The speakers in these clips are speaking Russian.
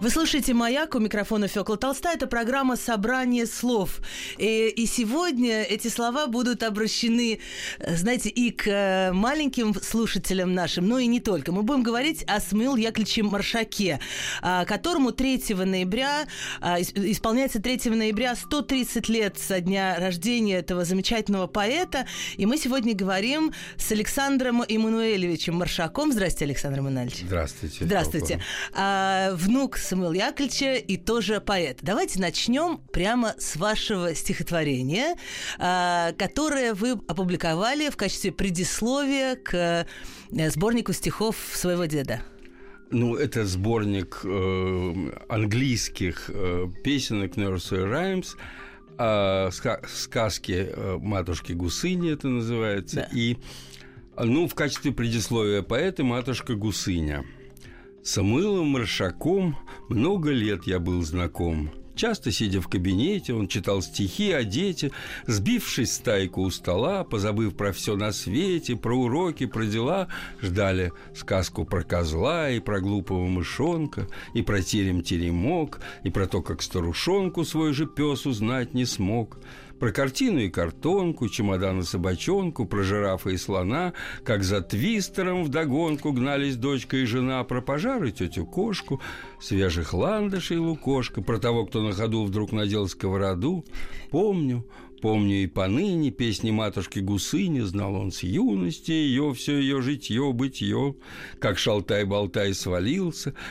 вы слушаете «Маяк» у микрофона Фёкла Толста. Это программа «Собрание слов». И, и сегодня эти слова будут обращены, знаете, и к э, маленьким слушателям нашим, но и не только. Мы будем говорить о Смыл Яковлевиче Маршаке, а, которому 3 ноября, а, исполняется 3 ноября 130 лет со дня рождения этого замечательного поэта. И мы сегодня говорим с Александром Эммануэлевичем Маршаком. Здравствуйте, Александр Эммануэльевич. Здравствуйте. Здравствуйте. А, внук Самуил Яковлевича и тоже поэт. Давайте начнем прямо с вашего стихотворения, а, которое вы опубликовали в качестве предисловия к э, сборнику стихов своего деда. Ну, это сборник э, английских э, песенок Nursery Rhymes, э, сказки э, матушки Гусыни это называется, да. и ну, в качестве предисловия поэта матушка Гусыня – Самуилом Маршаком много лет я был знаком. Часто, сидя в кабинете, он читал стихи о дети, сбившись стайку у стола, позабыв про все на свете, про уроки, про дела, ждали сказку про козла и про глупого мышонка, и про терем-теремок, и про то, как старушонку свой же пес узнать не смог – про картину и картонку, чемодан и собачонку, про жирафа и слона, как за твистером вдогонку гнались дочка и жена, про пожар и тетю кошку, свежих ландышей и лукошка, про того, кто на ходу вдруг надел сковороду. Помню, Помню и поныне песни матушки Гусыни, знал он с юности ее, все ее житье, бытье, как шалтай-болтай свалился –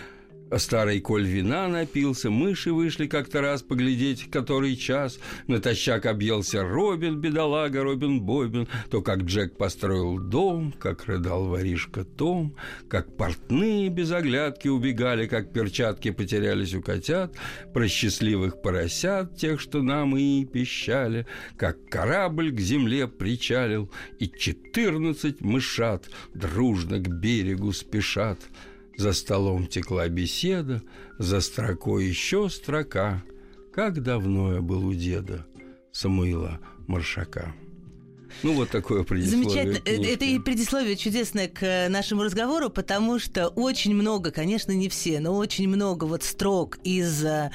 Старый Коль вина напился, мыши вышли как-то раз поглядеть, который час. Натощак объелся Робин, бедолага, Робин Бобин, то, как Джек построил дом, как рыдал воришка Том, как портные без оглядки убегали, как перчатки потерялись у котят, про счастливых поросят, тех, что нам и пищали, как корабль к земле причалил, и четырнадцать мышат дружно к берегу спешат – за столом текла беседа, за строкой еще строка. Как давно я был у деда Самуила Маршака. Ну, вот такое предисловие. Замечательно. Э, книжки. Это и предисловие чудесное к э, нашему разговору, потому что очень много, конечно, не все, но очень много вот строк из, э,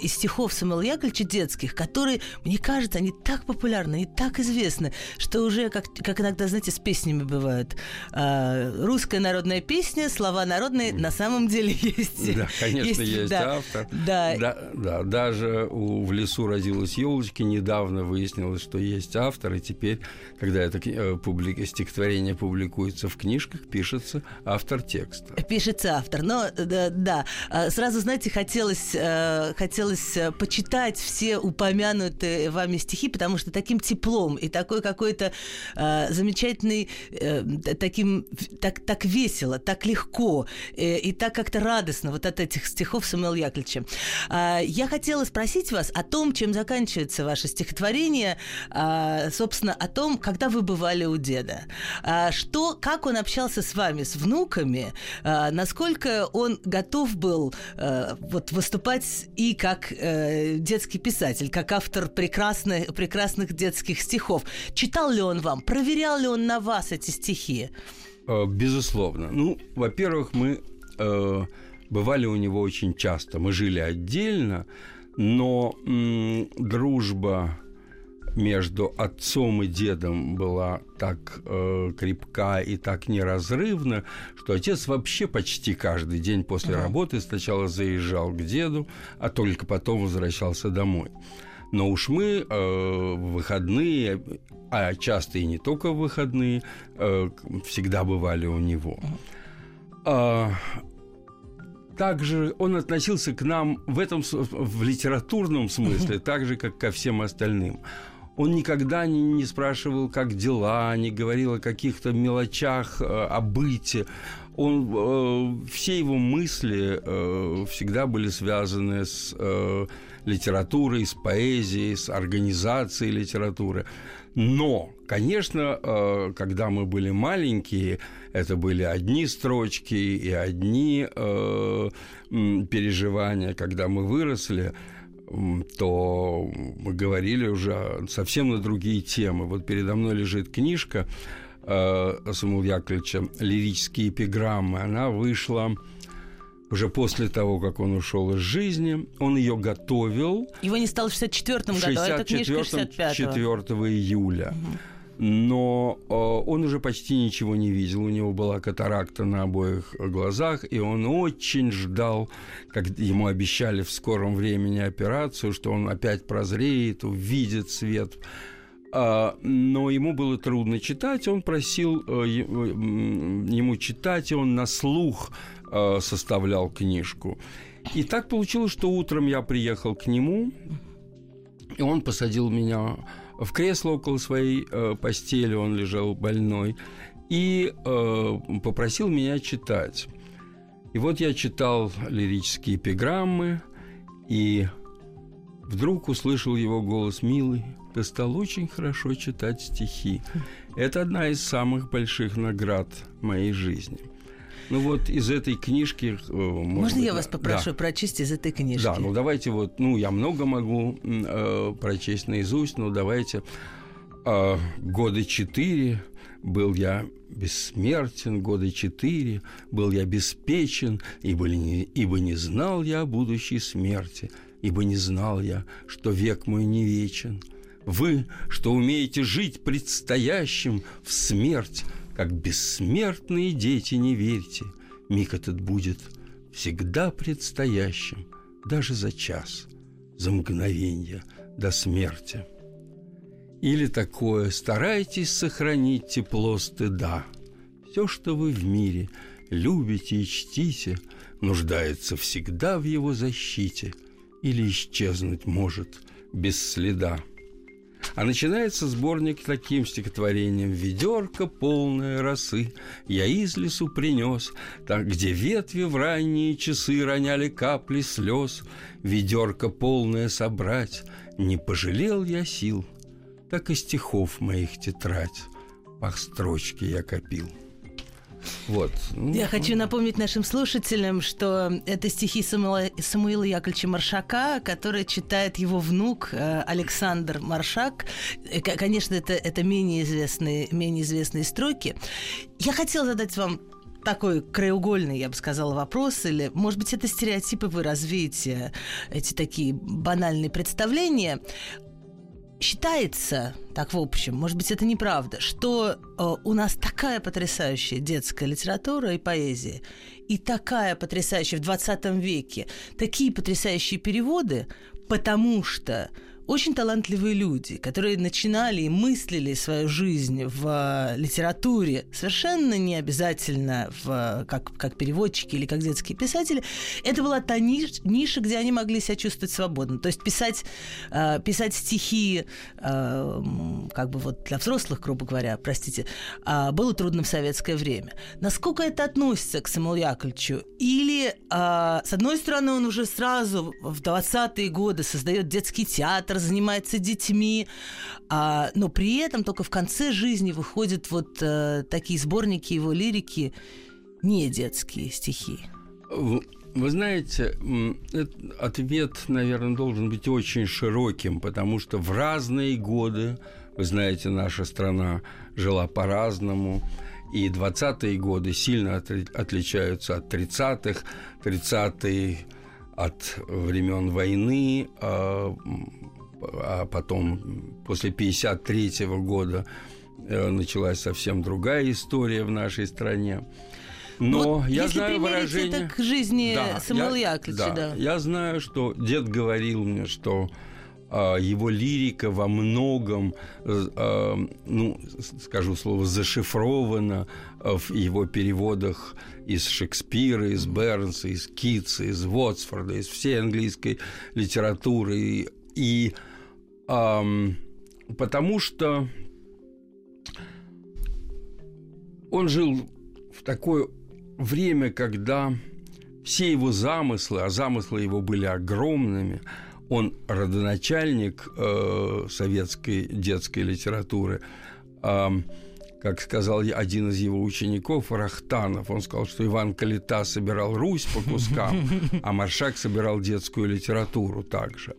из стихов Самуила Яковлевича детских, которые, мне кажется, они так популярны и так известны, что уже, как, как иногда, знаете, с песнями бывают. Русская народная песня, слова народные на самом деле есть. Да, конечно, есть, есть да, автор. Да. Да, да. Даже у, в лесу родилась елочки, недавно выяснилось, что есть автор, и теперь когда это э, публик... стихотворение публикуется в книжках, пишется автор текста. Пишется автор. Но да, да. А, сразу, знаете, хотелось, э, хотелось э, почитать все упомянутые вами стихи, потому что таким теплом и такой какой-то замечательный, таким, так, так весело, так легко и так как-то радостно вот от этих стихов Самуила Яковлевича. Я хотела спросить вас о том, чем заканчивается ваше стихотворение, а, собственно, о том, когда вы бывали у деда. А, что, как он общался с вами, с внуками, а, насколько он готов был а, вот выступать и как э, детский писатель, как автор прекрасных, прекрасных детских стихов. Читал ли он вам, проверял ли он на вас эти стихи? Безусловно. Ну, во-первых, мы э, бывали у него очень часто. Мы жили отдельно, но м, дружба между отцом и дедом была так э, крепка и так неразрывна, что отец вообще почти каждый день после uh-huh. работы сначала заезжал к деду, а только потом возвращался домой. Но уж мы э, в выходные, а часто и не только в выходные, э, всегда бывали у него. А, также он относился к нам в этом в литературном смысле так же, как ко всем остальным Он никогда не, не спрашивал, как дела, не говорил о каких-то мелочах, э, о быте. Он, э, все его мысли э, всегда были связаны с э, литературой, с поэзией, с организацией литературы. Но, конечно, э, когда мы были маленькие, это были одни строчки и одни э, переживания. Когда мы выросли, то мы говорили уже совсем на другие темы. Вот передо мной лежит книжка э, Самуила Яковлевича «Лирические эпиграммы». Она вышла уже после того, как он ушел из жизни. Он ее готовил. Его не стало в 64 году, а эта книжка 65 4 июля. Угу но э, он уже почти ничего не видел. У него была катаракта на обоих глазах, и он очень ждал, как ему обещали в скором времени операцию, что он опять прозреет, увидит свет. А, но ему было трудно читать, он просил э, ему читать, и он на слух э, составлял книжку. И так получилось, что утром я приехал к нему, и он посадил меня в кресло около своей э, постели, он лежал больной, и э, попросил меня читать. И вот я читал лирические эпиграммы, и вдруг услышал его голос «Милый, ты стал очень хорошо читать стихи. Это одна из самых больших наград моей жизни». Ну вот из этой книжки... Э, Можно быть, я вас попрошу да. прочесть из этой книжки? Да, ну давайте вот, ну я много могу э, прочесть наизусть, но давайте э, годы четыре был я бессмертен, годы четыре был я беспечен, ибо не, ибо не знал я о будущей смерти, ибо не знал я, что век мой не вечен. Вы, что умеете жить предстоящим в смерть, как бессмертные дети, не верьте, миг этот будет всегда предстоящим, даже за час, за мгновение до смерти. Или такое «старайтесь сохранить тепло стыда». Все, что вы в мире любите и чтите, нуждается всегда в его защите или исчезнуть может без следа. А начинается сборник таким стихотворением «Ведерко полное росы я из лесу принес, там, где ветви в ранние часы роняли капли слез, ведерко полное собрать, не пожалел я сил, так и стихов моих тетрадь, пах строчки я копил». Вот. Я хочу напомнить нашим слушателям, что это стихи Самуила, Самуила Яковлевича Маршака, которые читает его внук э, Александр Маршак. Э, конечно, это, это менее, известные, менее известные строки. Я хотела задать вам такой краеугольный, я бы сказала, вопрос, или, может быть, это стереотипы вы развеете, эти такие банальные представления. Считается, так в общем, может быть, это неправда, что э, у нас такая потрясающая детская литература и поэзия, и такая потрясающая в 20 веке, такие потрясающие переводы, потому что очень талантливые люди, которые начинали и мыслили свою жизнь в э, литературе, совершенно не обязательно в, как, как переводчики или как детские писатели, это была та ниш, ниша, где они могли себя чувствовать свободно. То есть писать, э, писать стихи э, как бы вот для взрослых, грубо говоря, простите, э, было трудно в советское время. Насколько это относится к Самуилу Яковлевичу? Или, э, с одной стороны, он уже сразу в 20-е годы создает детский театр, занимается детьми, а, но при этом только в конце жизни выходят вот а, такие сборники его лирики, не детские стихи. Вы знаете, ответ, наверное, должен быть очень широким, потому что в разные годы, вы знаете, наша страна жила по-разному, и 20-е годы сильно отличаются от 30-х. 30-е от времен войны, а, потом после 1953 года э, началась совсем другая история в нашей стране. Но вот я знаю выражение... это к жизни да, Самуила Яковлевича, да, да. Я знаю, что дед говорил мне, что а, его лирика во многом, а, ну, скажу слово, зашифрована в его переводах из Шекспира, из Бернса, из Китса, из Вотсфорда, из всей английской литературы. И, и потому что он жил в такое время, когда все его замыслы, а замыслы его были огромными, он родоначальник э, советской детской литературы, э, как сказал один из его учеников, Рахтанов, он сказал, что Иван Калита собирал Русь по кускам, а Маршак собирал детскую литературу также.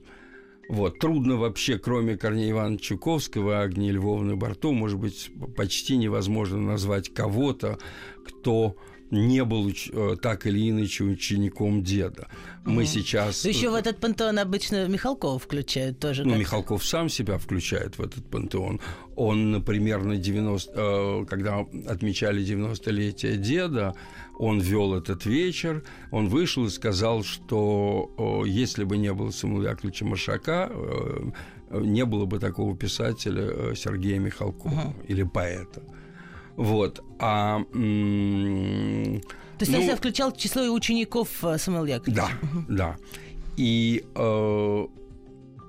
Вот. Трудно вообще, кроме Корнея Ивановича Чуковского, Агнии Львовны Барту, может быть, почти невозможно назвать кого-то, кто не был э, так или иначе учеником деда. Мы mm. сейчас... Еще в этот пантеон обычно Михалкова включают тоже. Ну, Михалков сам себя включает в этот пантеон. Он, например, на 90... Э, когда отмечали 90-летие деда, он вел этот вечер, он вышел и сказал, что если бы не было Самуила Яковлевича Машака, э, не было бы такого писателя Сергея Михалкова uh-huh. или поэта. Вот. А, То есть ну, я включал число учеников э, Самуила Яковлевича? Да, да. И э,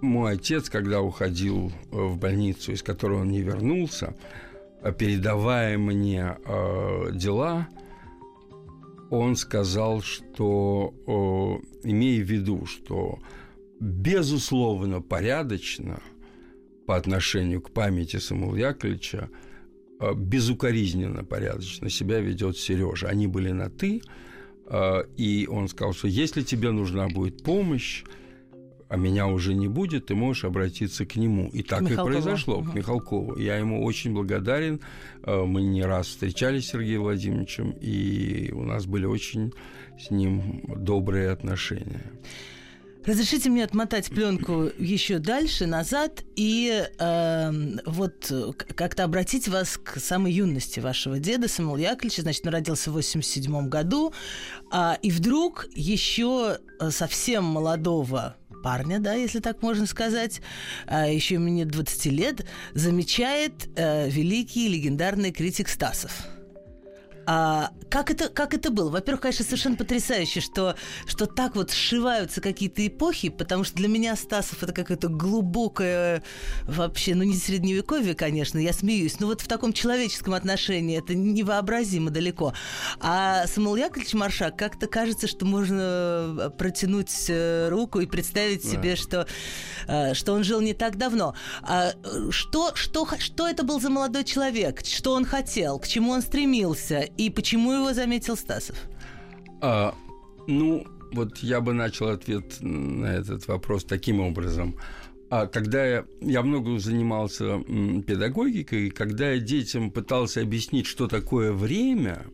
мой отец, когда уходил э, в больницу, из которой он не вернулся, э, передавая мне э, дела, он сказал, что, э, имея в виду, что безусловно порядочно по отношению к памяти Самуила Яковлевича безукоризненно, порядочно себя ведет Сережа. Они были на ты, э, и он сказал, что если тебе нужна будет помощь, а меня уже не будет, ты можешь обратиться к нему. И так и произошло, угу. к Михалкову. Я ему очень благодарен. Э, мы не раз встречались с Сергеем Владимировичем, и у нас были очень с ним добрые отношения. Разрешите мне отмотать пленку еще дальше, назад, и э, вот как-то обратить вас к самой юности вашего деда Самуила Яковлевича. Значит, он родился в 87 году, э, и вдруг еще совсем молодого парня, да, если так можно сказать, а еще ему нет 20 лет, замечает э, великий легендарный критик Стасов – а, как, это, как это было? Во-первых, конечно, совершенно потрясающе, что, что так вот сшиваются какие-то эпохи, потому что для меня Стасов это какое-то глубокое вообще, ну не средневековье, конечно, я смеюсь, но вот в таком человеческом отношении это невообразимо далеко. А Самуил Яковлевич Маршак как-то кажется, что можно протянуть э, руку и представить себе, что, э, что он жил не так давно. А что, что, что это был за молодой человек? Что он хотел? К чему он стремился? И почему его заметил Стасов? А, ну, вот я бы начал ответ на этот вопрос таким образом. А когда я, я много занимался педагогикой, когда я детям пытался объяснить, что такое время,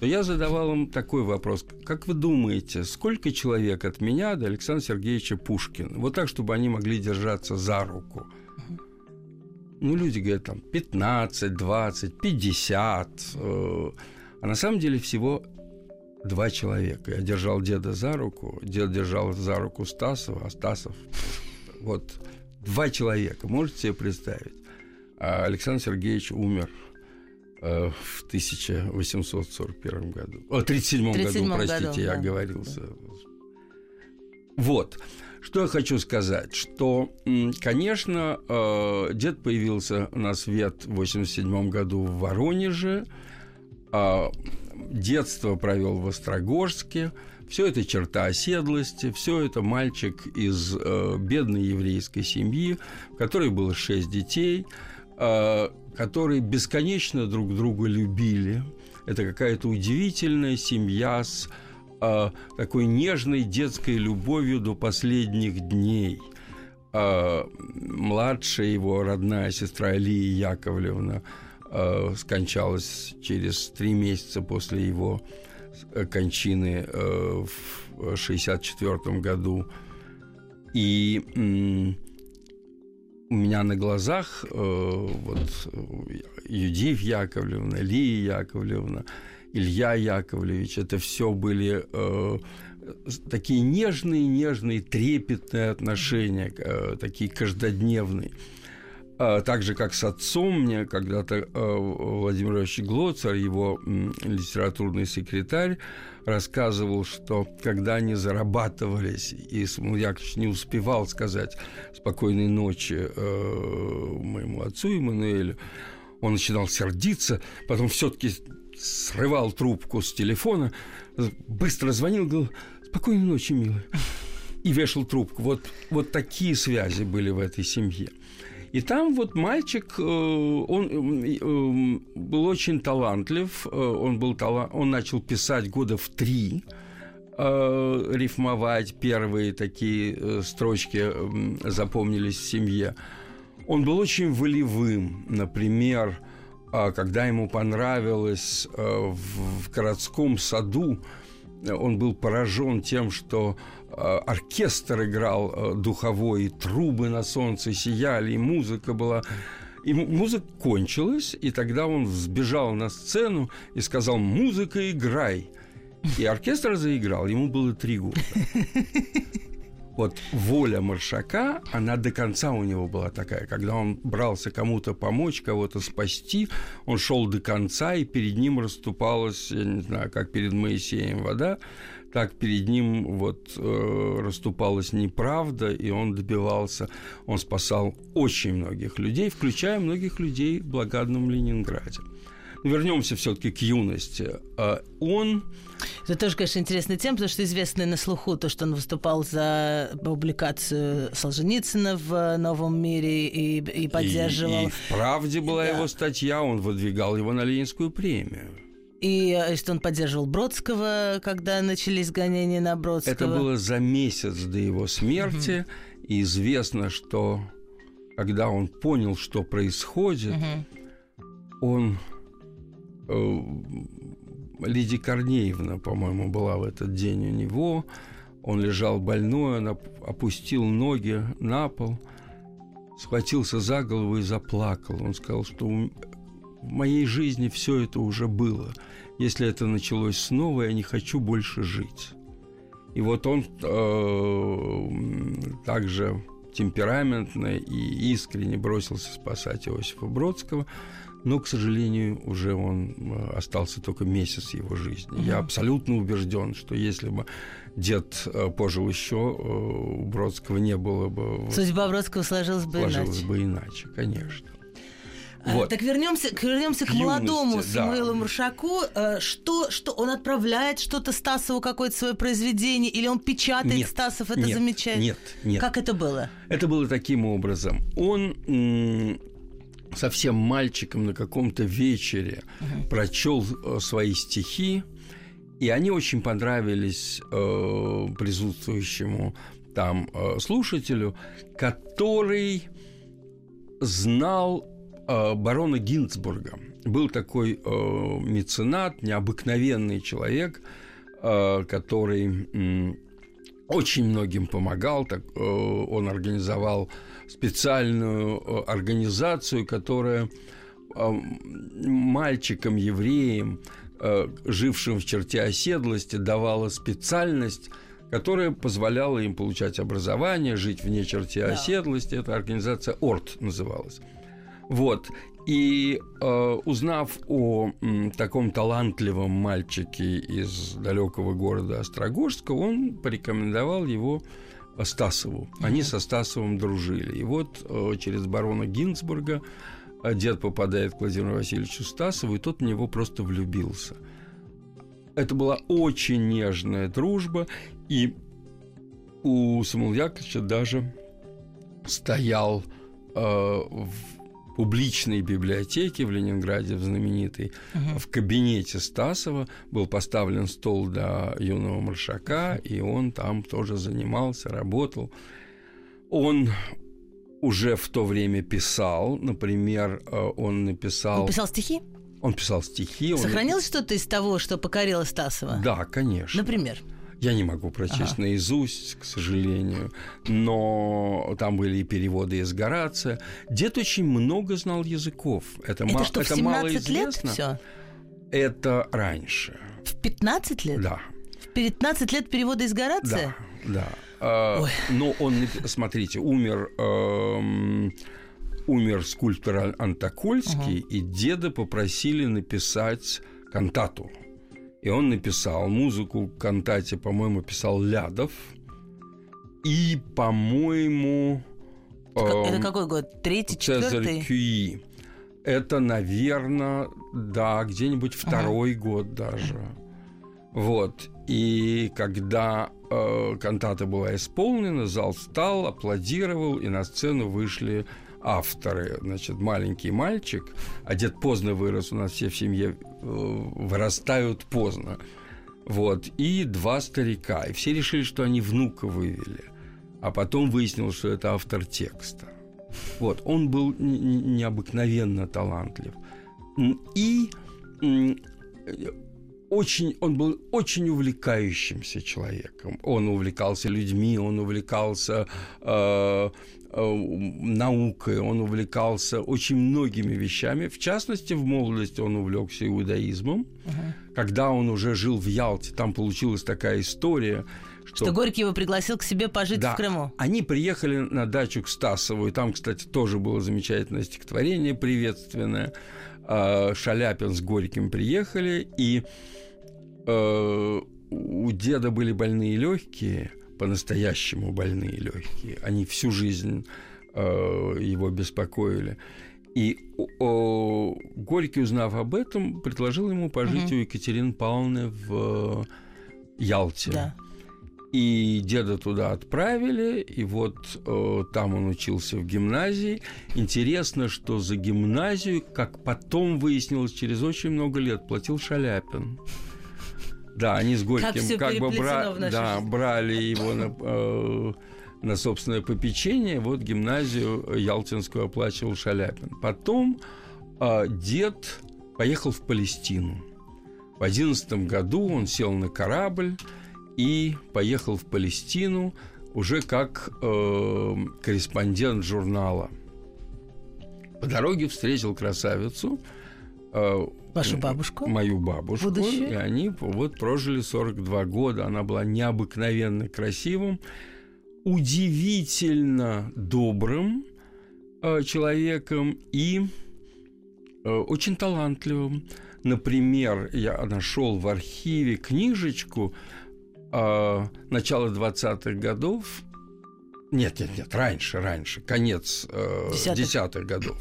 то я задавал им такой вопрос. Как вы думаете, сколько человек от меня до Александра Сергеевича Пушкина? Вот так, чтобы они могли держаться за руку. Ну, люди говорят, там, 15, 20, 50. Э, а на самом деле всего два человека. Я держал деда за руку, дед держал за руку Стасова, а Стасов... Вот два человека, можете себе представить? А Александр Сергеевич умер э, в 1841 году. О, 37 году, простите, году, я да. оговорился. Да. Вот. Что я хочу сказать, что, конечно, э, дед появился на свет в 87 году в Воронеже, а детство провел в Острогожске, все это черта оседлости, все это мальчик из э, бедной еврейской семьи, в которой было шесть детей, э, которые бесконечно друг друга любили. Это какая-то удивительная семья с э, такой нежной детской любовью до последних дней. Э, младшая его родная сестра Алия Яковлевна э, скончалась через три месяца после его э, кончины э, в 1964 году. И э, у меня на глазах э, вот Юдив Яковлевна, Лия Яковлевна – Илья Яковлевич, это все были э, такие нежные, нежные, трепетные отношения, э, такие каждодневные. А, так же, как с отцом, мне когда-то э, Владимир Иванович Глоцер, его литературный секретарь, рассказывал, что когда они зарабатывались, и Смольякович не успевал сказать «спокойной ночи» э, моему отцу Эммануэлю, он начинал сердиться, потом все-таки срывал трубку с телефона, быстро звонил, говорил «спокойной ночи, милый», и вешал трубку. Вот, вот такие связи были в этой семье. И там вот мальчик, э, он э, э, был очень талантлив, он, был талант, он начал писать года в три, рифмовать первые такие строчки запомнились в семье. Он был очень волевым, например, когда ему понравилось в городском саду, он был поражен тем, что Э, оркестр играл э, духовой, трубы на солнце сияли, и музыка была. И музыка кончилась, и тогда он сбежал на сцену и сказал «Музыка, играй!» И оркестр заиграл, ему было три года. Вот воля Маршака, она до конца у него была такая. Когда он брался кому-то помочь, кого-то спасти, он шел до конца, и перед ним расступалась, я не знаю, как перед Моисеем вода, так перед ним вот э, расступалась неправда, и он добивался, он спасал очень многих людей, включая многих людей в благодном Ленинграде. Вернемся все-таки к юности. Э, он это тоже, конечно, интересная тема, потому что известно на слуху то, что он выступал за публикацию Солженицына в «Новом мире» и, и поддерживал... И, и в «Правде» была да. его статья, он выдвигал его на Ленинскую премию. И э, что он поддерживал Бродского, когда начались гонения на Бродского. Это было за месяц до его смерти. Угу. И известно, что когда он понял, что происходит, угу. он... Э, Лидия Корнеевна, по-моему, была в этот день у него. Он лежал больной, он опустил ноги на пол, схватился за голову и заплакал. Он сказал, что в моей жизни все это уже было. Если это началось снова, я не хочу больше жить. И вот он э, также темпераментно и искренне бросился спасать Иосифа Бродского, но, к сожалению, уже он э, остался только месяц его жизни. Я абсолютно убежден, что если бы дед э, пожил еще, э, у Бродского не было бы... Судьба Бродского сложилась бы сложилась иначе. бы иначе, конечно. А, вот. Так вернемся, вернемся к, к молодому юности, Самуилу да. Маршаку. Что, что он отправляет что-то Стасову, какое-то свое произведение, или он печатает нет, Стасов, это нет, замечает? Нет, нет. Как это было? Это было таким образом. Он совсем мальчиком на каком-то вечере угу. прочел э, свои стихи, и они очень понравились э, присутствующему там э, слушателю, который знал Э, барона Гинцбурга. Был такой э, меценат, необыкновенный человек, э, который очень многим помогал. Так, э, он организовал специальную э, организацию, которая э, мальчикам, евреям, э, жившим в черте оседлости, давала специальность которая позволяла им получать образование, жить вне черте да. оседлости. Эта организация ОРТ называлась. Вот. И э, узнав о м, таком талантливом мальчике из далекого города Острогожска, он порекомендовал его Стасову. Они со Стасовым дружили. И вот э, через барона Гинзбурга э, дед попадает к Владимиру Васильевичу Стасову, и тот в него просто влюбился. Это была очень нежная дружба, и у Самуила Яковлевича даже стоял э, в публичной библиотеке в Ленинграде, в знаменитой, угу. в кабинете Стасова был поставлен стол для юного маршака, и он там тоже занимался, работал. Он уже в то время писал, например, э, он написал... Он писал стихи? Он писал стихи. Сохранилось он... что-то из того, что покорило Стасова? Да, конечно. Например? Я не могу прочесть ага. наизусть, к сожалению, но там были и переводы из Горация. Дед очень много знал языков. Это, это ма- что, это мало известно. Лет все? Это раньше. В 15 лет? Да. В 15 лет перевода из Горация? Да, да. А, но он, смотрите, умер эм, умер скульптор Антокольский, угу. и деда попросили написать кантату. И он написал музыку к кантате, по-моему, писал Лядов. И, по-моему... Это, э, какой год? Третий, четвертый? Цезарь. Это, наверное, да, где-нибудь второй ага. год даже. Вот. И когда э, кантата была исполнена, зал встал, аплодировал, и на сцену вышли авторы. Значит, маленький мальчик, а дед поздно вырос, у нас все в семье э, вырастают поздно. Вот, и два старика. И все решили, что они внука вывели. А потом выяснилось, что это автор текста. Вот, он был необыкновенно талантлив. И очень, он был очень увлекающимся человеком. Он увлекался людьми, он увлекался э, э, наукой, он увлекался очень многими вещами. В частности, в молодости он увлекся иудаизмом. Uh-huh. Когда он уже жил в Ялте, там получилась такая история, что, что Горький его пригласил к себе пожить да, в Крыму. Они приехали на дачу к Стасову, и там, кстати, тоже было замечательное стихотворение приветственное. А, Шаляпин с Горьким приехали, и э, у деда были больные легкие, по-настоящему больные легкие. Они всю жизнь э, его беспокоили. И о, Горький, узнав об этом, предложил ему пожить угу. у Екатерины Павловны в Ялте. Да. И деда туда отправили, и вот э, там он учился в гимназии. Интересно, что за гимназию, как потом выяснилось, через очень много лет платил Шаляпин. Да, они с Горьким как, как бы бра... да, брали его на, э, на собственное попечение. Вот гимназию Ялтинскую оплачивал Шаляпин. Потом э, дед поехал в Палестину. В одиннадцатом году он сел на корабль и поехал в Палестину уже как э, корреспондент журнала. По дороге встретил красавицу – Э, Вашу бабушку? Мою бабушку. Будущее? И они вот прожили 42 года. Она была необыкновенно красивым, удивительно добрым э, человеком и э, очень талантливым. Например, я нашел в архиве книжечку э, начала 20-х годов. Нет, нет, нет, раньше, раньше, конец э, десятых годов,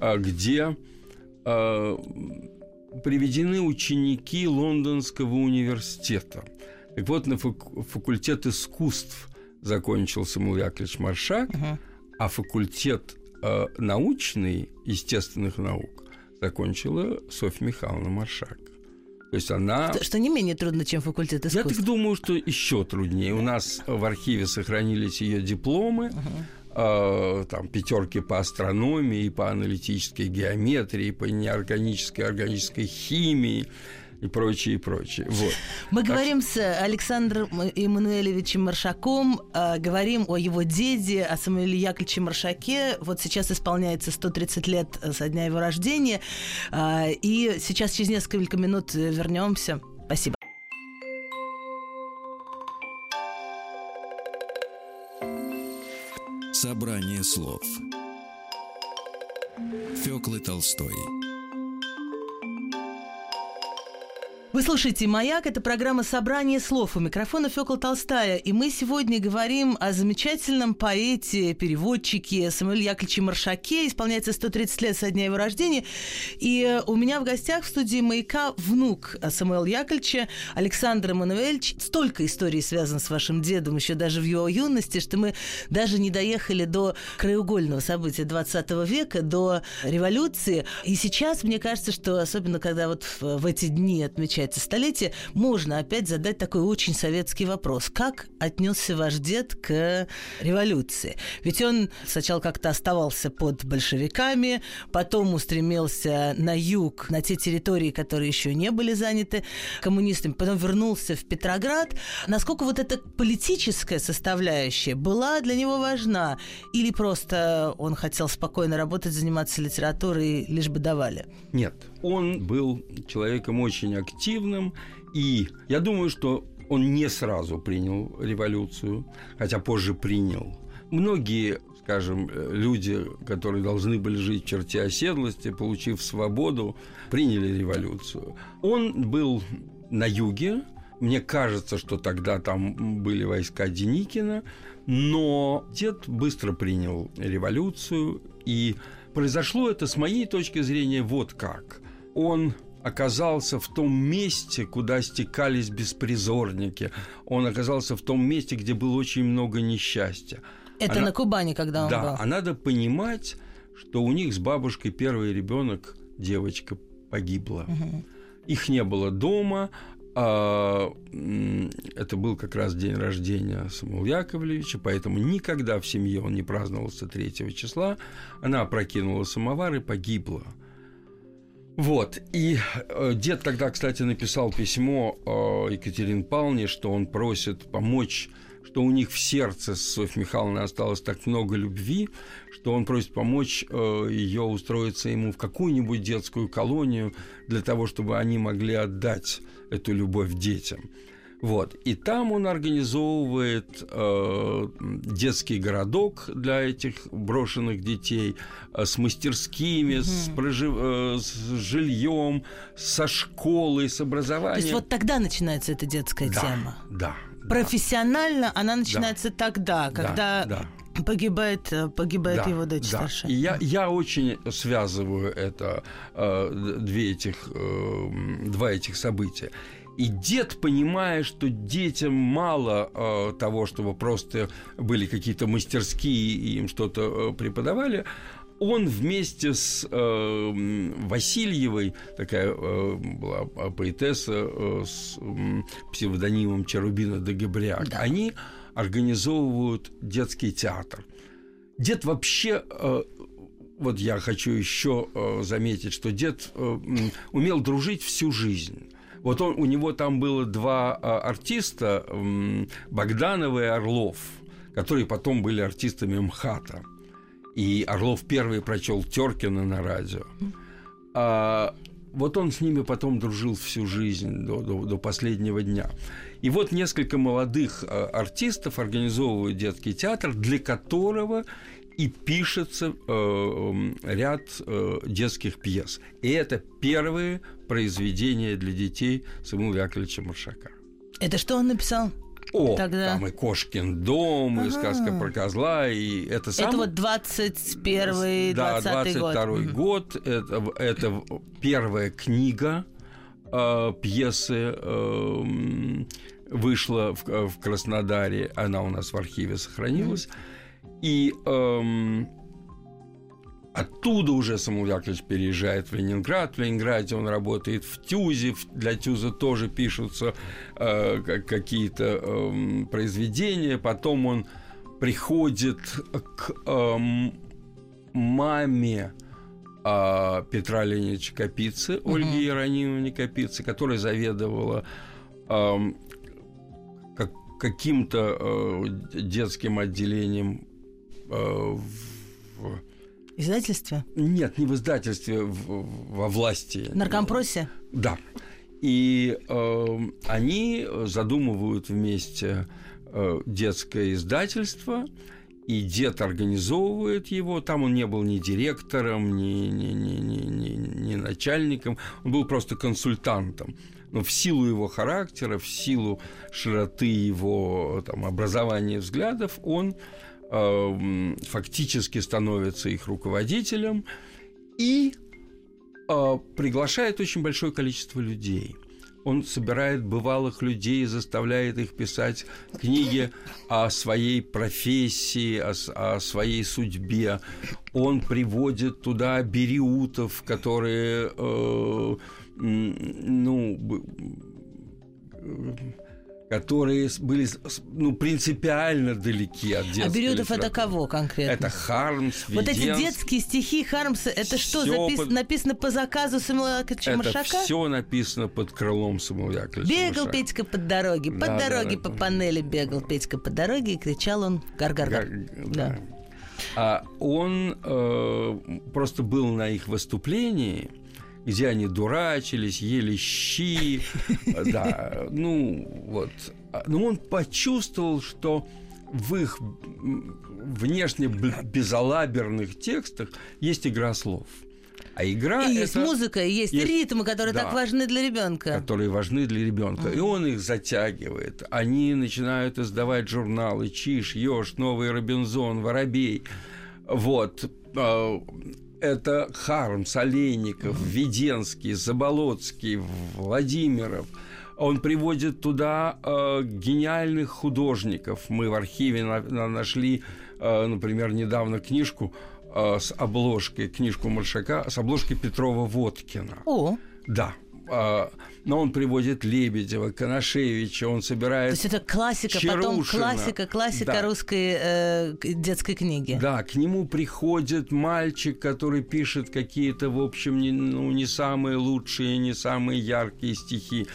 э, где э, приведены ученики Лондонского университета. Так вот, на факультет искусств закончил Самуил Яковлевич Маршак, uh-huh. а факультет э, научный, естественных наук, закончила Софья Михайловна Маршак. То есть она... Что, что не менее трудно, чем факультет искусств. Я так думаю, что еще труднее. У нас в архиве сохранились ее дипломы. Uh-huh э, там, пятерки по астрономии, по аналитической геометрии, по неорганической органической химии и прочее, и прочее. Вот. Мы так говорим с Александром Эммануэлевичем Маршаком, э, говорим о его деде, о Самуиле Яковлевиче Маршаке. Вот сейчас исполняется 130 лет со дня его рождения. Э, и сейчас через несколько минут вернемся. Спасибо. Собрание слов Фёклы Толстой Вы слушаете «Маяк» — это программа «Собрание слов». У микрофона Фёкла Толстая. И мы сегодня говорим о замечательном поэте, переводчике Самуиле Яковлевиче Маршаке. Исполняется 130 лет со дня его рождения. И у меня в гостях в студии «Маяка» внук Самуила Яковлевича, Александр Эммануэльевич. Столько историй связано с вашим дедом, еще даже в его юности, что мы даже не доехали до краеугольного события 20 века, до революции. И сейчас, мне кажется, что особенно когда вот в эти дни отмечают отмечается столетие, можно опять задать такой очень советский вопрос. Как отнесся ваш дед к революции? Ведь он сначала как-то оставался под большевиками, потом устремился на юг, на те территории, которые еще не были заняты коммунистами, потом вернулся в Петроград. Насколько вот эта политическая составляющая была для него важна? Или просто он хотел спокойно работать, заниматься литературой, лишь бы давали? Нет, он был человеком очень активным, и я думаю, что он не сразу принял революцию, хотя позже принял. Многие скажем, люди, которые должны были жить в черте оседлости, получив свободу, приняли революцию. Он был на юге, мне кажется, что тогда там были войска Деникина, но дед быстро принял революцию, и произошло это, с моей точки зрения, вот как. Он оказался в том месте, куда стекались беспризорники. Он оказался в том месте, где было очень много несчастья. Это Она... на Кубани, когда он да, был? Да, а надо понимать, что у них с бабушкой первый ребенок, девочка, погибла. Угу. Их не было дома, а, это был как раз день рождения Самуила Яковлевича, поэтому никогда в семье он не праздновался 3 числа. Она опрокинула самовар и погибла. Вот. И э, дед тогда, кстати, написал письмо э, Екатерине Павловне, что он просит помочь что у них в сердце с Софьей Михайловной осталось так много любви, что он просит помочь э, ее устроиться ему в какую-нибудь детскую колонию для того, чтобы они могли отдать эту любовь детям. Вот. И там он организовывает э, детский городок для этих брошенных детей э, с мастерскими, угу. с, прожив... э, с жильем, со школой, с образованием. То есть вот тогда начинается эта детская да, тема. Да, профессионально она начинается да. тогда, когда да, да. погибает, э, погибает да, его дочь да. старшая. И я, я очень связываю это, э, две этих, э, два этих события. И дед, понимая, что детям мало э, того, чтобы просто были какие-то мастерские и им что-то э, преподавали, он вместе с э, Васильевой, такая э, была поэтесса э, с э, псевдонимом Черубина де Габриак, да. они организовывают детский театр. Дед вообще э, вот я хочу еще э, заметить, что дед э, умел дружить всю жизнь. Вот он, у него там было два э, артиста, Богданова и Орлов, которые потом были артистами МХАТа. И Орлов первый прочел Теркина на радио. А вот он с ними потом дружил всю жизнь до, до, до последнего дня. И вот несколько молодых а, артистов организовывают детский театр, для которого и пишется э, ряд э, детских пьес. И это первые произведения для детей Самуила Яковлевича Маршака. Это что он написал? О, Тогда... там и Кошкин дом, ага. и сказка про козла, и это сам... Это вот 21 да, 22 год. год. Это, это первая книга э, пьесы э, вышла в, в Краснодаре, она у нас в архиве сохранилась. И э, Оттуда уже Самуил Яковлевич переезжает в Ленинград. В Ленинграде он работает в ТЮЗе. Для ТЮЗа тоже пишутся э, какие-то э, произведения. Потом он приходит к э, маме э, Петра Леонидовича Капицы, угу. Ольги Иеронимовны Капицы, которая заведовала э, как, каким-то э, детским отделением в издательстве? Нет, не в издательстве, в, во власти. Наркомпросе? Да. И э, они задумывают вместе э, детское издательство, и дед организовывает его. Там он не был ни директором, ни, ни, ни, ни, ни, ни начальником, он был просто консультантом. Но в силу его характера, в силу широты его там, образования взглядов, он Эм, фактически становится их руководителем и э, приглашает очень большое количество людей. Он собирает бывалых людей, заставляет их писать книги о своей профессии, о, о своей судьбе. Он приводит туда бериутов, которые, э, ну, которые были ну, принципиально далеки от детской А Бериотов это кого конкретно? Это Хармс, Вот эти детские стихи Хармса, это что, запис... под... написано по заказу Самуила Яковлевича Маршака? Это все написано под крылом Самуила Яковлевича Бегал Маршака. Петька по дороге, по да, дороге да, по да. панели бегал Петька по дороге, и кричал он гар-гар-гар. Да. да. А он э, просто был на их выступлении, где они дурачились, ели щи, да, ну вот. Но он почувствовал, что в их внешне безалаберных текстах есть игра слов. А игра и это... есть музыка, и есть, есть... ритмы, которые да, так важны для ребенка. Которые важны для ребенка. Mm. И он их затягивает. Они начинают издавать журналы Чиж, Ёж, Новый Робинзон, Воробей. Вот. Это Хармс, Олейников. Веденский, Заболоцкий, Владимиров. Он приводит туда э, гениальных художников. Мы в архиве на, на, нашли, э, например, недавно книжку э, с обложкой, книжку Маршака, с обложкой Петрова Водкина. О. Да. Э, но он приводит Лебедева, Коношевича, он собирает... То есть это классика, Чарушина. потом классика, классика да. русской э, детской книги. Да, к нему приходит мальчик, который пишет какие-то, в общем, не, ну, не самые лучшие, не самые яркие стихи.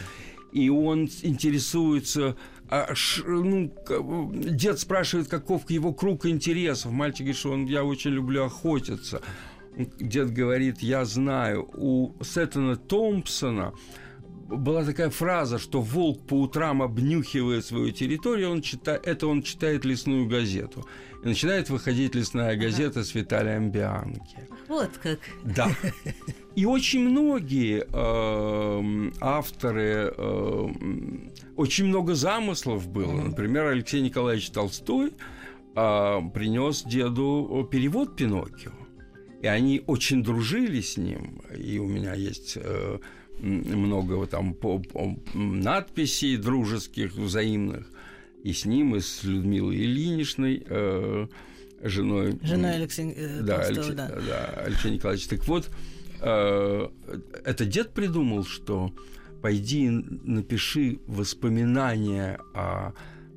И он интересуется а, ш, ну, дед спрашивает, каков его круг интересов. Мальчик говорит, что он, я очень люблю охотиться. Дед говорит, я знаю, у Сеттона Томпсона была такая фраза, что волк по утрам обнюхивает свою территорию, он читает, это он читает лесную газету. И начинает выходить лесная газета с Виталием Бианки. Вот как. Да. И очень многие э, авторы, э, очень много замыслов было. Например, Алексей Николаевич Толстой э, принес деду перевод Пиноккио. И они очень дружили с ним. И у меня есть э, много там по, по, надписей дружеских, взаимных. И с ним, и с Людмилой Ильиничной, э, женой... Женой Алексея э, да, Толстого, Алексей, да. да, Алексей Николаевич. Так вот, э, это дед придумал, что пойди напиши воспоминания о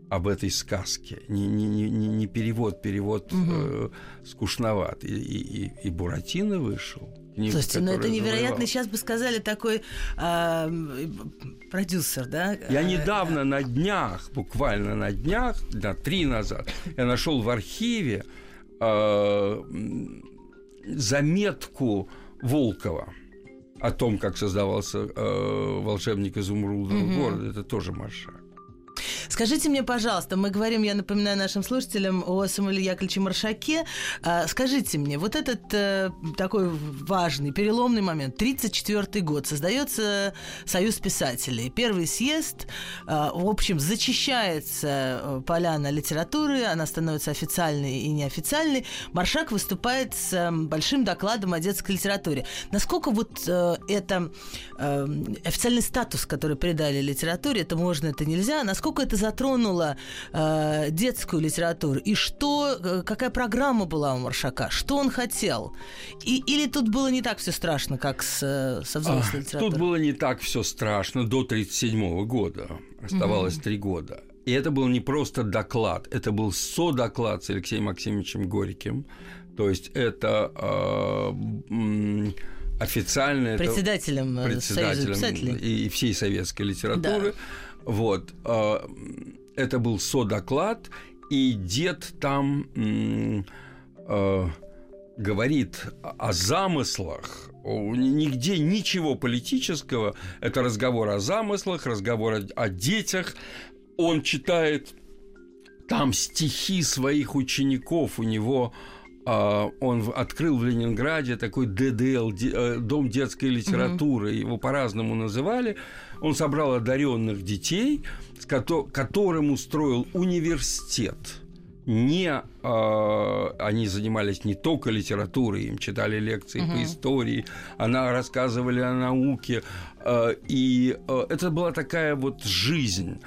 об этой сказке. Не, не, не, не перевод, перевод угу. э, скучноват. И, и, и Буратино вышел. Книга, Слушайте, ну это невероятно. Завоевал. Сейчас бы сказали такой э, продюсер, да? Я недавно на днях, буквально на днях, на три назад, я нашел в архиве э, заметку Волкова о том, как создавался э, волшебник изумрудного угу. города. Это тоже маршак. Скажите мне, пожалуйста, мы говорим, я напоминаю нашим слушателям о Самуиле Яковлевиче Маршаке. А, скажите мне, вот этот э, такой важный, переломный момент, 1934 год, создается Союз писателей. Первый съезд, а, в общем, зачищается э, поляна литературы, она становится официальной и неофициальной. Маршак выступает с э, большим докладом о детской литературе. Насколько вот это официальный статус, который придали литературе, это можно, это нельзя, насколько это затронула э, детскую литературу? И что, э, какая программа была у Маршака? Что он хотел? И, или тут было не так все страшно, как с, э, со взрослой а, литературой? Тут было не так все страшно до 1937 года. Оставалось три года. И это был не просто доклад, это был содоклад с Алексеем Максимовичем Горьким. То есть это э, официально председателем, это, председателем и, и всей советской литературы. Да. Вот. А, это был со-доклад, и дед там а, говорит о замыслах, нигде ничего политического, это разговор о замыслах, разговор о детях. Он читает там стихи своих учеников, у него а, он открыл в Ленинграде такой ДДЛ, э, Дом детской литературы, mm-hmm. его по-разному называли. Он собрал одаренных детей, которым устроил университет. Не, э, они занимались не только литературой, им читали лекции угу. по истории, она рассказывали о науке, э, и э, это была такая вот жизнь,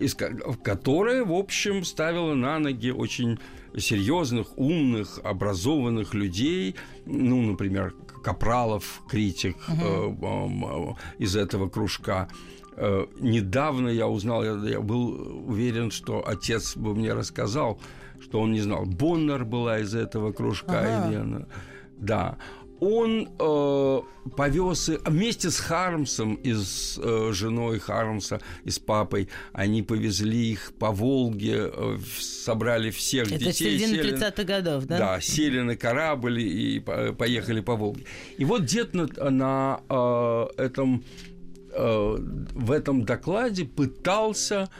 из, которая, в общем, ставила на ноги очень серьезных, умных, образованных людей, ну, например, Капралов, критик угу. э, из этого кружка. Э, недавно я узнал, я, я был уверен, что отец бы мне рассказал, что он не знал. Боннер была из этого кружка, ага. Елена. Да он э, повез вместе с Хармсом и с э, женой Хармса и с папой, они повезли их по Волге, э, собрали всех Это детей. Это середина 30-х годов, да? Да, сели на корабль и поехали по Волге. И вот дед на, на э, этом, э, в этом докладе пытался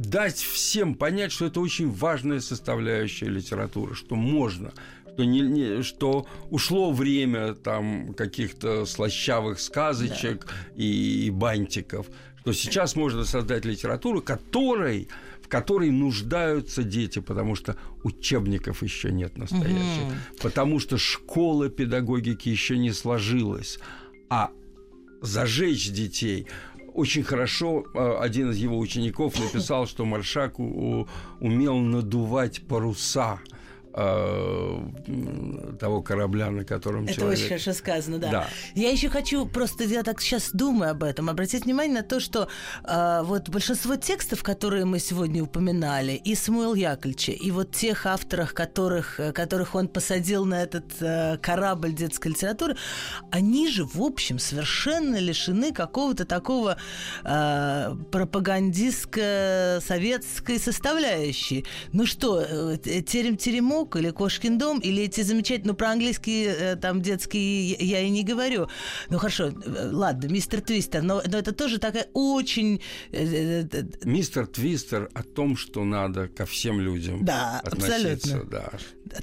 дать всем понять, что это очень важная составляющая литературы, что можно, что, не, не, что ушло время там каких-то слащавых сказочек да. и, и бантиков, что сейчас можно создать литературу, которой в которой нуждаются дети, потому что учебников еще нет настоящих, угу. потому что школа педагогики еще не сложилась, а зажечь детей очень хорошо э, один из его учеников написал, что Маршак умел надувать паруса Э, того корабля, на котором Это человек... очень хорошо сказано, да. да. Я еще хочу просто, я так сейчас думаю об этом, обратить внимание на то, что э, вот большинство текстов, которые мы сегодня упоминали, и Самуил Яковлевича, и вот тех авторах, которых, которых он посадил на этот э, корабль детской литературы, они же, в общем, совершенно лишены какого-то такого э, пропагандистско-советской составляющей. Ну что, э, Паук или Кошкин дом, или эти замечательные, ну, про английские э, там детские я и не говорю. Ну, хорошо, э, ладно, мистер Твистер, но, но это тоже такая очень... Э, мистер Твистер о том, что надо ко всем людям да, относиться. Абсолютно. Да.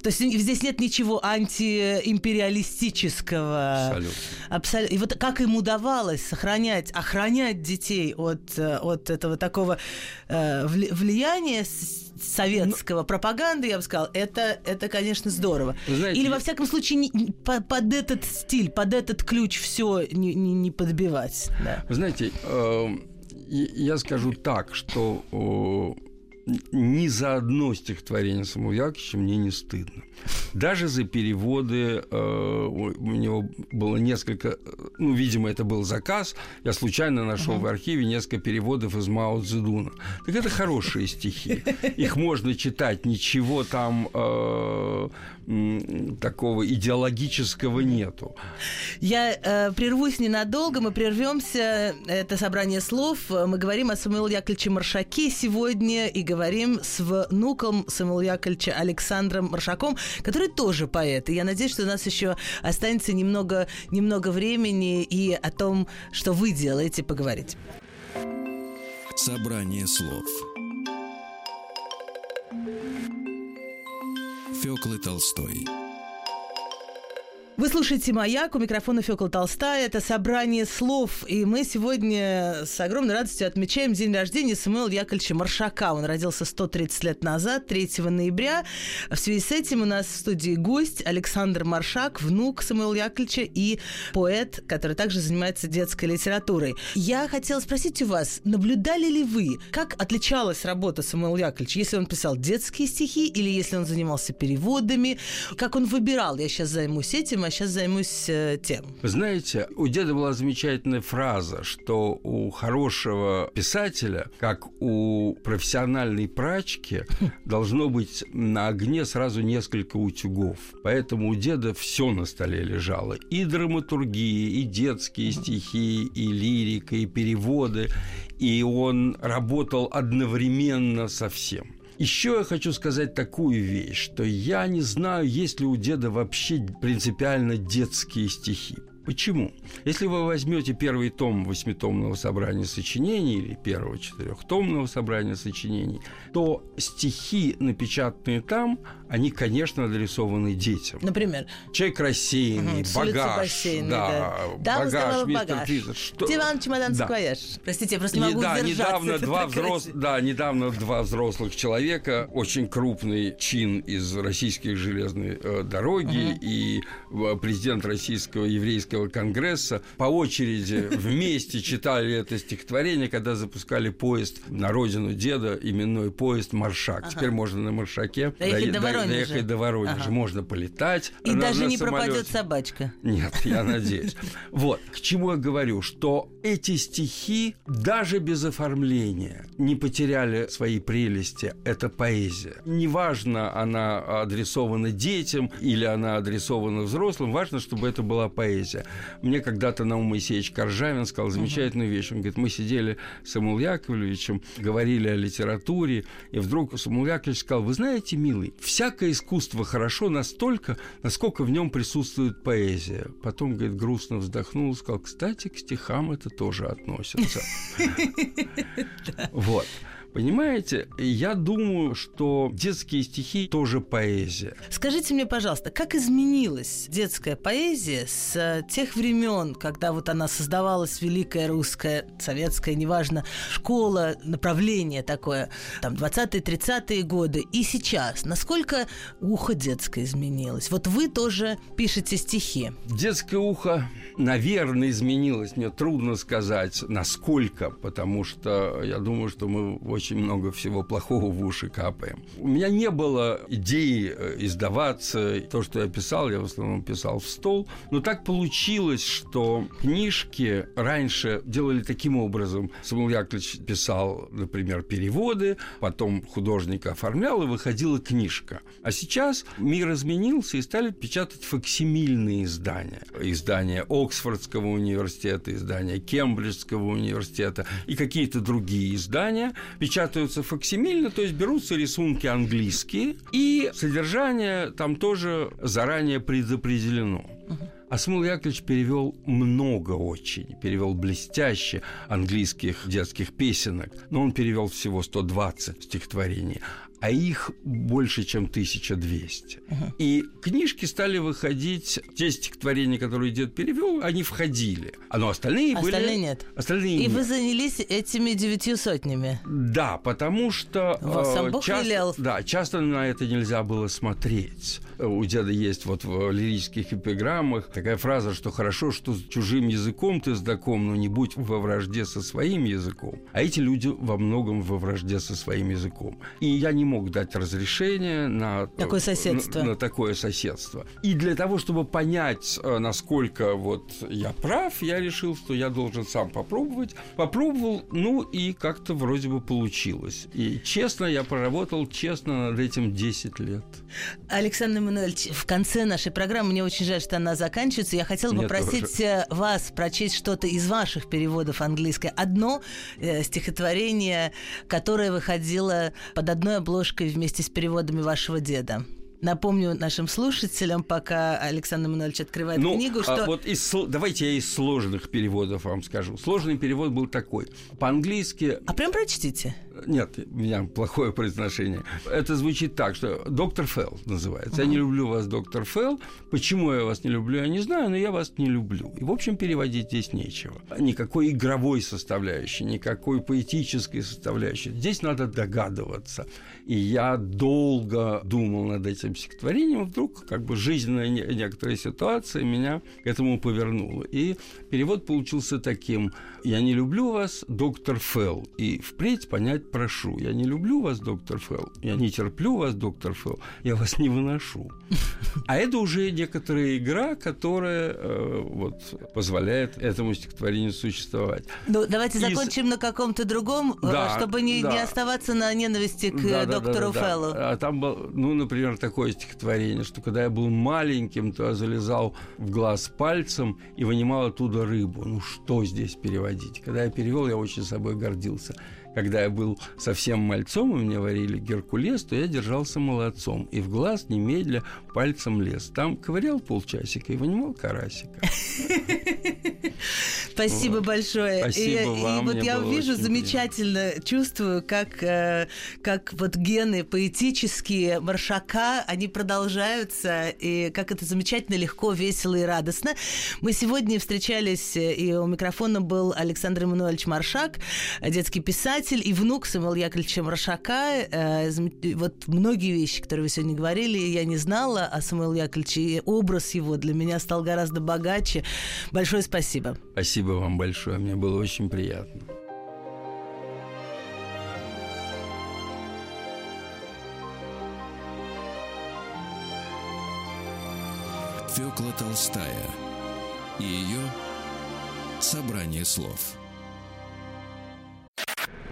То есть здесь нет ничего антиимпериалистического. Абсолютно. Абсолютно. И вот как им удавалось сохранять, охранять детей от, от этого такого влияния советского ну, пропаганды, я бы сказал, это, это конечно, здорово. Знаете, Или, во всяком случае, не, по, под этот стиль, под этот ключ все не, не, не подбивать. Да. Знаете, э, я скажу так, что ни за одно стихотворение Самуила Яковлевича мне не стыдно. Даже за переводы э, у него было несколько, ну, видимо, это был заказ. Я случайно нашел uh-huh. в архиве несколько переводов из Мао Цзэдуна. Так это хорошие стихи. Их можно читать, ничего там э, такого идеологического нету. Я э, прервусь ненадолго, мы прервемся. Это собрание слов. Мы говорим о Самуиле Яковлевиче Маршаке сегодня и говорим с внуком Самуила Яковлевича Александром Маршаком, который тоже поэт. И я надеюсь, что у нас еще останется немного, немного времени и о том, что вы делаете, поговорить. Собрание слов Фёклы Толстой вы слушаете «Маяк», у микрофона Фёкла Толстая. Это собрание слов. И мы сегодня с огромной радостью отмечаем день рождения Самуила Яковлевича Маршака. Он родился 130 лет назад, 3 ноября. В связи с этим у нас в студии гость Александр Маршак, внук Самуила Яковлевича и поэт, который также занимается детской литературой. Я хотела спросить у вас, наблюдали ли вы, как отличалась работа Самуила Яковлевича, если он писал детские стихи или если он занимался переводами, как он выбирал? Я сейчас займусь этим, а сейчас займусь э, тем. знаете, у деда была замечательная фраза, что у хорошего писателя, как у профессиональной прачки, должно быть на огне сразу несколько утюгов. Поэтому у деда все на столе лежало. И драматургия, и детские стихи, и лирика, и переводы. И он работал одновременно со всем. Еще я хочу сказать такую вещь, что я не знаю, есть ли у деда вообще принципиально детские стихи. Почему? Если вы возьмете первый том восьмитомного собрания сочинений или первого четырехтомного собрания сочинений, то стихи, напечатанные там, они, конечно, адресованы детям. Например? Человек рассеянный, угу, багаж. Да, да. багаж, мистер багаж. Что... Диван, чемодан, да. саквояж. Простите, я просто не могу да, недавно два взрос... Да, недавно два взрослых человека, очень крупный чин из российских железной э, дороги угу. и э, президент Российского еврейского конгресса по очереди вместе читали это стихотворение, когда запускали поезд на родину деда, именной поезд «Маршак». Ага. Теперь можно на «Маршаке» доехать до, до Воронежа. Доехать до Воронежа. Ага. Можно полетать. И на, даже на не самолете. пропадет собачка. Нет, я надеюсь. Вот, к чему я говорю, что эти стихи даже без оформления не потеряли свои прелести. Это поэзия. Неважно, она адресована детям или она адресована взрослым, важно, чтобы это была поэзия. Мне когда-то Наум Моисеевич Коржавин сказал замечательную вещь. Он говорит, мы сидели с Самуил Яковлевичем, говорили о литературе, и вдруг Самуил Яковлевич сказал, вы знаете, милый, всякое искусство хорошо настолько, насколько в нем присутствует поэзия. Потом, говорит, грустно вздохнул, сказал, кстати, к стихам это тоже относится. Вот. Понимаете? Я думаю, что детские стихи тоже поэзия. Скажите мне, пожалуйста, как изменилась детская поэзия с тех времен, когда вот она создавалась, великая русская, советская, неважно, школа, направление такое, там, 20-30-е годы, и сейчас? Насколько ухо детское изменилось? Вот вы тоже пишете стихи. Детское ухо, наверное, изменилось. Мне трудно сказать, насколько, потому что я думаю, что мы очень много всего плохого в уши капаем. У меня не было идеи э, издаваться. То, что я писал, я в основном писал в стол. Но так получилось, что книжки раньше делали таким образом. Самуил Яковлевич писал, например, переводы, потом художник оформлял, и выходила книжка. А сейчас мир изменился, и стали печатать факсимильные издания. Издания Оксфордского университета, издания Кембриджского университета и какие-то другие издания печатаются факсимильно, то есть берутся рисунки английские, и содержание там тоже заранее предопределено. А Самуил Яковлевич перевел много очень, перевел блестяще английских детских песенок, но он перевел всего 120 стихотворений а их больше, чем 1200. Uh-huh. И книжки стали выходить, те стихотворения, которые дед перевел, они входили. А но остальные, остальные были... нет. Остальные И нет. вы занялись этими девятью сотнями. Да, потому что... Вас Бог часто. Да, часто на это нельзя было смотреть. У деда есть вот в лирических эпиграммах такая фраза, что хорошо, что чужим языком ты знаком, но не будь во вражде со своим языком. А эти люди во многом во вражде со своим языком. И я не мог дать разрешение на такое соседство. На, на такое соседство. И для того, чтобы понять, э, насколько вот я прав, я решил, что я должен сам попробовать. Попробовал, ну и как-то вроде бы получилось. И честно, я проработал честно над этим 10 лет. Александр Эммануэльевич, в конце нашей программы, мне очень жаль, что она заканчивается, я хотела бы попросить тоже. Э, вас прочесть что-то из ваших переводов английское. Одно э, стихотворение, которое выходило под одной обложкой обложкой вместе с переводами вашего деда. Напомню нашим слушателям, пока Александр Мануэльевич открывает ну, книгу, а что... А вот из, давайте я из сложных переводов вам скажу. Сложный перевод был такой. По-английски... А прям прочтите. Нет, у меня плохое произношение. Это звучит так, что доктор Фелл называется. Uh-huh. Я не люблю вас, доктор Фелл. Почему я вас не люблю, я не знаю, но я вас не люблю. И, в общем, переводить здесь нечего. Никакой игровой составляющей, никакой поэтической составляющей. Здесь надо догадываться. И я долго думал над этим стихотворением, вдруг как бы жизненная некоторая ситуация меня к этому повернула. И перевод получился таким. «Я не люблю вас, доктор Фелл, и впредь понять прошу. Я не люблю вас, доктор Фелл, я не терплю вас, доктор Фелл, я вас не выношу». А это уже некоторая игра, которая э, вот, позволяет этому стихотворению существовать. Ну, давайте закончим на каком-то другом, э, да, чтобы не, да. не оставаться на ненависти к да, доктору да, да, Феллу. Да. А там был, ну, например, такое стихотворение, что когда я был маленьким, то я залезал в глаз пальцем и вынимал оттуда рыбу. Ну, что здесь переводить? Когда я перевел, я очень собой гордился когда я был совсем мальцом, и мне варили геркулес, то я держался молодцом. И в глаз немедля пальцем лез. Там ковырял полчасика и вынимал карасика. Спасибо большое. Спасибо и, вам. И вот я вижу замечательно, приятно. чувствую, как, э, как вот гены поэтические Маршака, они продолжаются, и как это замечательно, легко, весело и радостно. Мы сегодня встречались, и у микрофона был Александр Эммануэльевич Маршак, детский писатель, писатель и внук Самуила Яковлевича Маршака. Э, вот многие вещи, которые вы сегодня говорили, я не знала о Самуиле Яковлевиче, и образ его для меня стал гораздо богаче. Большое спасибо. Спасибо вам большое, мне было очень приятно. Фёкла Толстая и ее собрание слов.